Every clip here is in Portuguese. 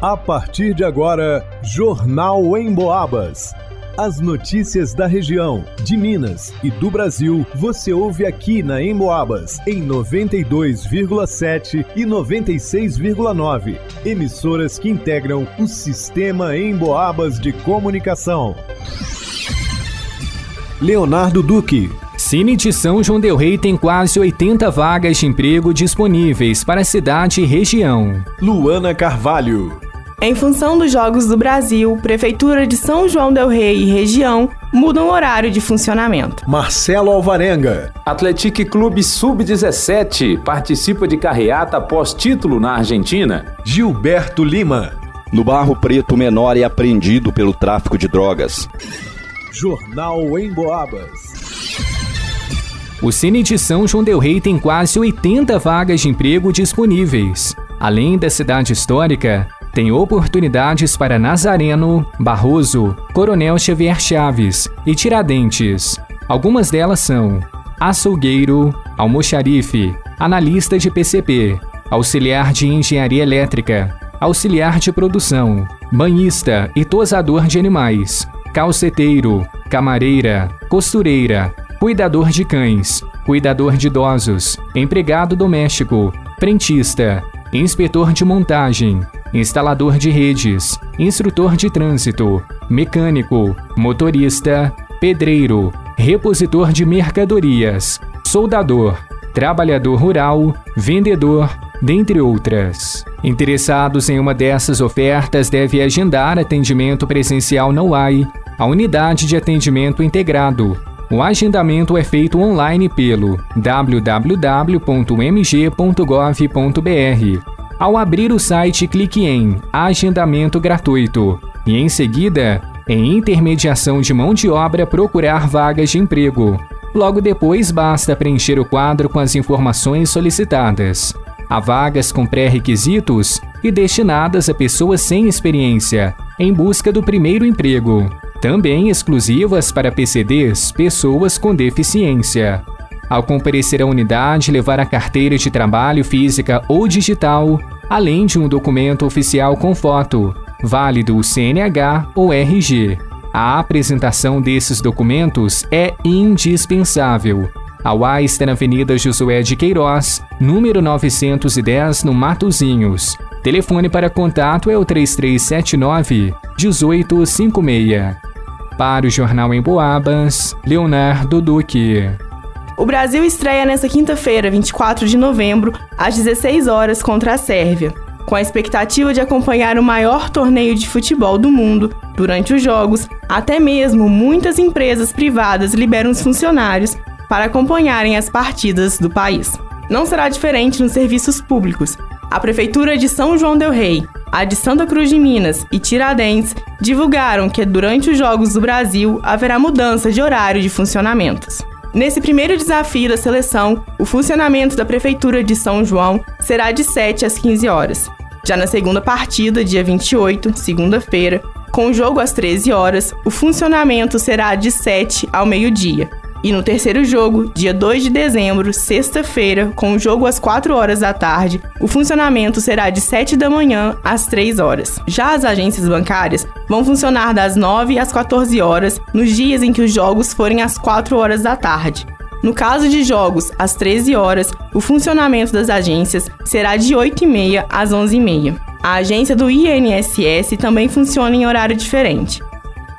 A partir de agora, Jornal em Boabas. As notícias da região, de Minas e do Brasil, você ouve aqui na Emboabas, em 92,7 e 96,9. Emissoras que integram o sistema Emboabas de comunicação. Leonardo Duque. Cine de São João Del Rei tem quase 80 vagas de emprego disponíveis para a cidade e região. Luana Carvalho. Em função dos Jogos do Brasil, Prefeitura de São João Del Rei e região mudam o horário de funcionamento. Marcelo Alvarenga. Atletique Clube Sub-17 participa de carreata pós-título na Argentina. Gilberto Lima. No Barro Preto, menor é apreendido pelo tráfico de drogas. Jornal em Boabas. O Cine de São João Del Rei tem quase 80 vagas de emprego disponíveis. Além da cidade histórica, tem oportunidades para Nazareno, Barroso, Coronel Xavier Chaves e Tiradentes. Algumas delas são açougueiro, almoxarife, analista de PCP, auxiliar de engenharia elétrica, auxiliar de produção, banhista e tosador de animais, calceteiro, camareira, costureira, cuidador de cães, cuidador de idosos, empregado doméstico, frentista, inspetor de montagem, instalador de redes, instrutor de trânsito, mecânico, motorista, pedreiro, repositor de mercadorias, soldador, trabalhador rural, vendedor, dentre outras. Interessados em uma dessas ofertas devem agendar atendimento presencial na UAI, a unidade de atendimento integrado. O agendamento é feito online pelo www.mg.gov.br ao abrir o site, clique em Agendamento Gratuito e, em seguida, em Intermediação de Mão de Obra procurar vagas de emprego. Logo depois, basta preencher o quadro com as informações solicitadas. Há vagas com pré-requisitos e destinadas a pessoas sem experiência, em busca do primeiro emprego. Também exclusivas para PCDs, pessoas com deficiência. Ao comparecer à unidade, levar a carteira de trabalho física ou digital, além de um documento oficial com foto, válido CNH ou RG. A apresentação desses documentos é indispensável. A UAI está na Avenida Josué de Queiroz, número 910, no Matozinhos. Telefone para contato é o 3379 1856. Para o Jornal em Boabas, Leonardo Duque. O Brasil estreia nesta quinta-feira, 24 de novembro, às 16 horas contra a Sérvia, com a expectativa de acompanhar o maior torneio de futebol do mundo. Durante os jogos, até mesmo muitas empresas privadas liberam os funcionários para acompanharem as partidas do país. Não será diferente nos serviços públicos. A Prefeitura de São João Del Rei, a de Santa Cruz de Minas e Tiradentes divulgaram que durante os Jogos do Brasil haverá mudança de horário de funcionamentos. Nesse primeiro desafio da seleção, o funcionamento da Prefeitura de São João será de 7 às 15 horas. Já na segunda partida, dia 28, segunda-feira, com o jogo às 13 horas, o funcionamento será de 7 ao meio-dia. E no terceiro jogo, dia 2 de dezembro, sexta-feira, com o jogo às 4 horas da tarde, o funcionamento será de 7 da manhã às 3 horas. Já as agências bancárias vão funcionar das 9 às 14 horas nos dias em que os jogos forem às 4 horas da tarde. No caso de jogos às 13 horas, o funcionamento das agências será de 8h30 às 11h30. A agência do INSS também funciona em horário diferente.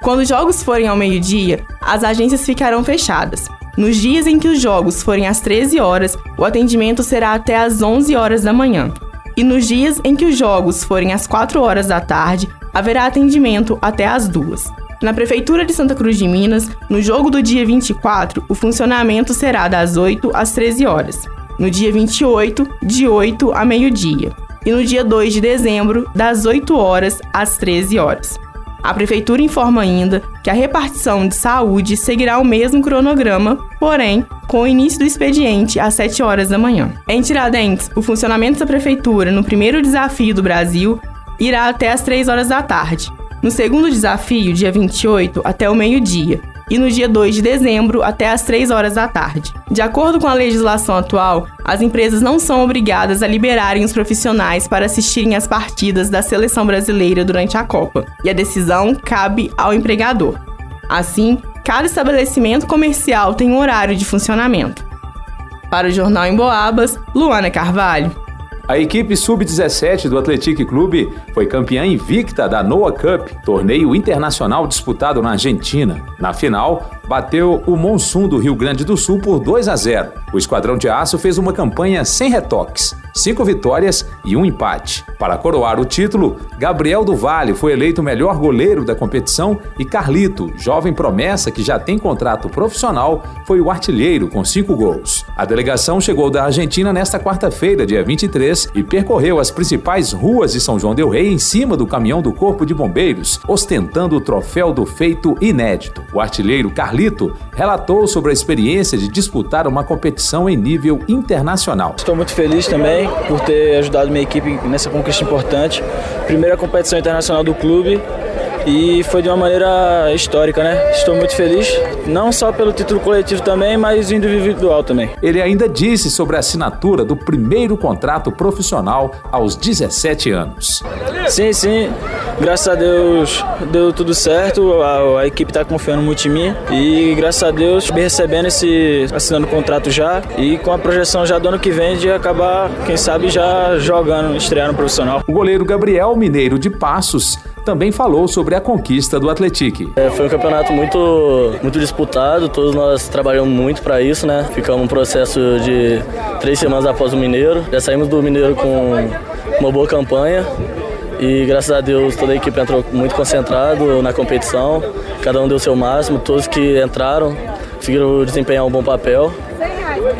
Quando os jogos forem ao meio-dia, as agências ficarão fechadas. Nos dias em que os jogos forem às 13 horas, o atendimento será até às 11 horas da manhã. E nos dias em que os jogos forem às 4 horas da tarde, haverá atendimento até às 2. Na Prefeitura de Santa Cruz de Minas, no jogo do dia 24, o funcionamento será das 8 às 13 horas. No dia 28, de 8 a meio-dia. E no dia 2 de dezembro, das 8 horas às 13 horas. A Prefeitura informa ainda que a repartição de saúde seguirá o mesmo cronograma, porém, com o início do expediente às 7 horas da manhã. Em Tiradentes, o funcionamento da Prefeitura no primeiro desafio do Brasil irá até às 3 horas da tarde. No segundo desafio, dia 28, até o meio-dia. E no dia 2 de dezembro até às 3 horas da tarde. De acordo com a legislação atual, as empresas não são obrigadas a liberarem os profissionais para assistirem às partidas da seleção brasileira durante a Copa, e a decisão cabe ao empregador. Assim, cada estabelecimento comercial tem um horário de funcionamento. Para o Jornal em Boabas, Luana Carvalho. A equipe sub-17 do Atlético Clube foi campeã invicta da Noah Cup, torneio internacional disputado na Argentina. Na final, bateu o Monsun do Rio Grande do Sul por 2 a 0. O Esquadrão de Aço fez uma campanha sem retoques, cinco vitórias e um empate. Para coroar o título, Gabriel do Vale foi eleito o melhor goleiro da competição e Carlito, jovem promessa que já tem contrato profissional, foi o artilheiro com cinco gols. A delegação chegou da Argentina nesta quarta-feira, dia 23, e percorreu as principais ruas de São João del Rei em cima do caminhão do Corpo de Bombeiros, ostentando o troféu do feito inédito. O artilheiro Carlito Carlito relatou sobre a experiência de disputar uma competição em nível internacional. Estou muito feliz também por ter ajudado minha equipe nessa conquista importante. Primeira competição internacional do clube e foi de uma maneira histórica, né? Estou muito feliz, não só pelo título coletivo também, mas individual também. Ele ainda disse sobre a assinatura do primeiro contrato profissional aos 17 anos. Sim, sim. Graças a Deus deu tudo certo, a, a equipe está confiando muito em mim e graças a Deus estou recebendo esse assinando o contrato já e com a projeção já do ano que vem de acabar, quem sabe já jogando, estrear no profissional. O goleiro Gabriel Mineiro de Passos também falou sobre a conquista do Atlético. É, foi um campeonato muito, muito disputado, todos nós trabalhamos muito para isso, né? Ficamos um processo de três semanas após o Mineiro. Já saímos do Mineiro com uma boa campanha e graças a Deus toda a equipe entrou muito concentrado na competição, cada um deu seu máximo, todos que entraram conseguiram desempenhar um bom papel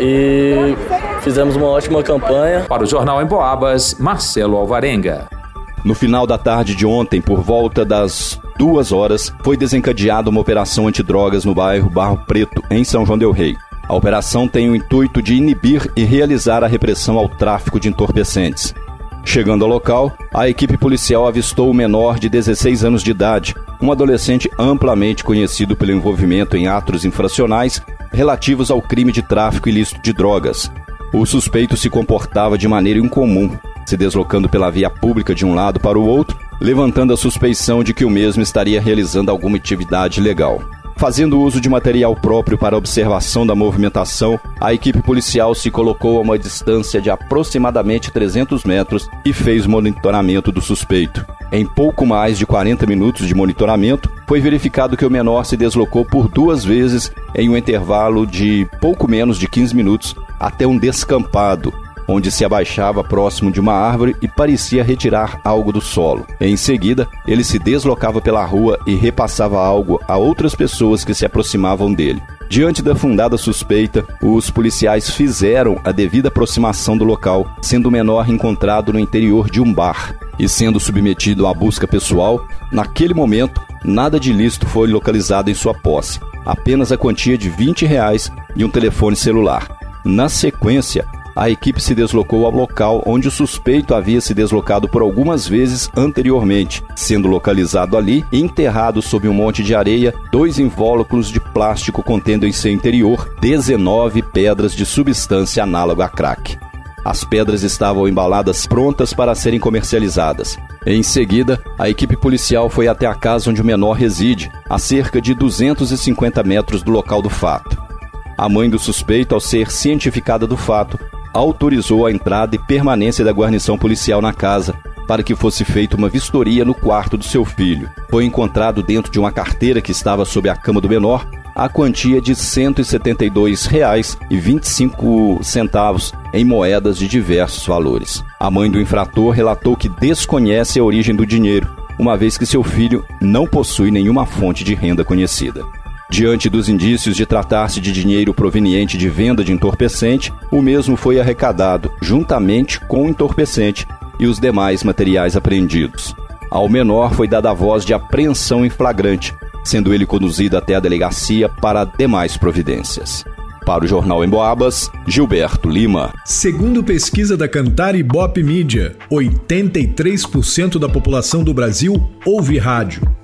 e fizemos uma ótima campanha. Para o Jornal em Boabas, Marcelo Alvarenga. No final da tarde de ontem, por volta das duas horas, foi desencadeada uma operação antidrogas no bairro Barro Preto, em São João Del Rei. A operação tem o intuito de inibir e realizar a repressão ao tráfico de entorpecentes. Chegando ao local, a equipe policial avistou o menor de 16 anos de idade, um adolescente amplamente conhecido pelo envolvimento em atos infracionais relativos ao crime de tráfico ilícito de drogas. O suspeito se comportava de maneira incomum, se deslocando pela via pública de um lado para o outro, levantando a suspeição de que o mesmo estaria realizando alguma atividade legal. Fazendo uso de material próprio para observação da movimentação, a equipe policial se colocou a uma distância de aproximadamente 300 metros e fez monitoramento do suspeito. Em pouco mais de 40 minutos de monitoramento, foi verificado que o menor se deslocou por duas vezes em um intervalo de pouco menos de 15 minutos até um descampado, onde se abaixava próximo de uma árvore e parecia retirar algo do solo. Em seguida, ele se deslocava pela rua e repassava algo a outras pessoas que se aproximavam dele. Diante da fundada suspeita, os policiais fizeram a devida aproximação do local, sendo o menor encontrado no interior de um bar. E sendo submetido à busca pessoal, naquele momento, nada de ilícito foi localizado em sua posse, apenas a quantia de 20 reais e um telefone celular. Na sequência, a equipe se deslocou ao local onde o suspeito havia se deslocado por algumas vezes anteriormente, sendo localizado ali, enterrado sob um monte de areia, dois invólucros de plástico contendo em seu interior 19 pedras de substância análoga a crack. As pedras estavam embaladas prontas para serem comercializadas. Em seguida, a equipe policial foi até a casa onde o menor reside, a cerca de 250 metros do local do fato. A mãe do suspeito, ao ser cientificada do fato, autorizou a entrada e permanência da guarnição policial na casa, para que fosse feita uma vistoria no quarto do seu filho. Foi encontrado dentro de uma carteira que estava sob a cama do menor a quantia de R$ 172,25 em moedas de diversos valores. A mãe do infrator relatou que desconhece a origem do dinheiro, uma vez que seu filho não possui nenhuma fonte de renda conhecida. Diante dos indícios de tratar-se de dinheiro proveniente de venda de entorpecente, o mesmo foi arrecadado, juntamente com o entorpecente e os demais materiais apreendidos. Ao menor foi dada a voz de apreensão em flagrante, sendo ele conduzido até a delegacia para demais providências. Para o Jornal em Boabas, Gilberto Lima. Segundo pesquisa da Cantar e Bop Mídia, 83% da população do Brasil ouve rádio.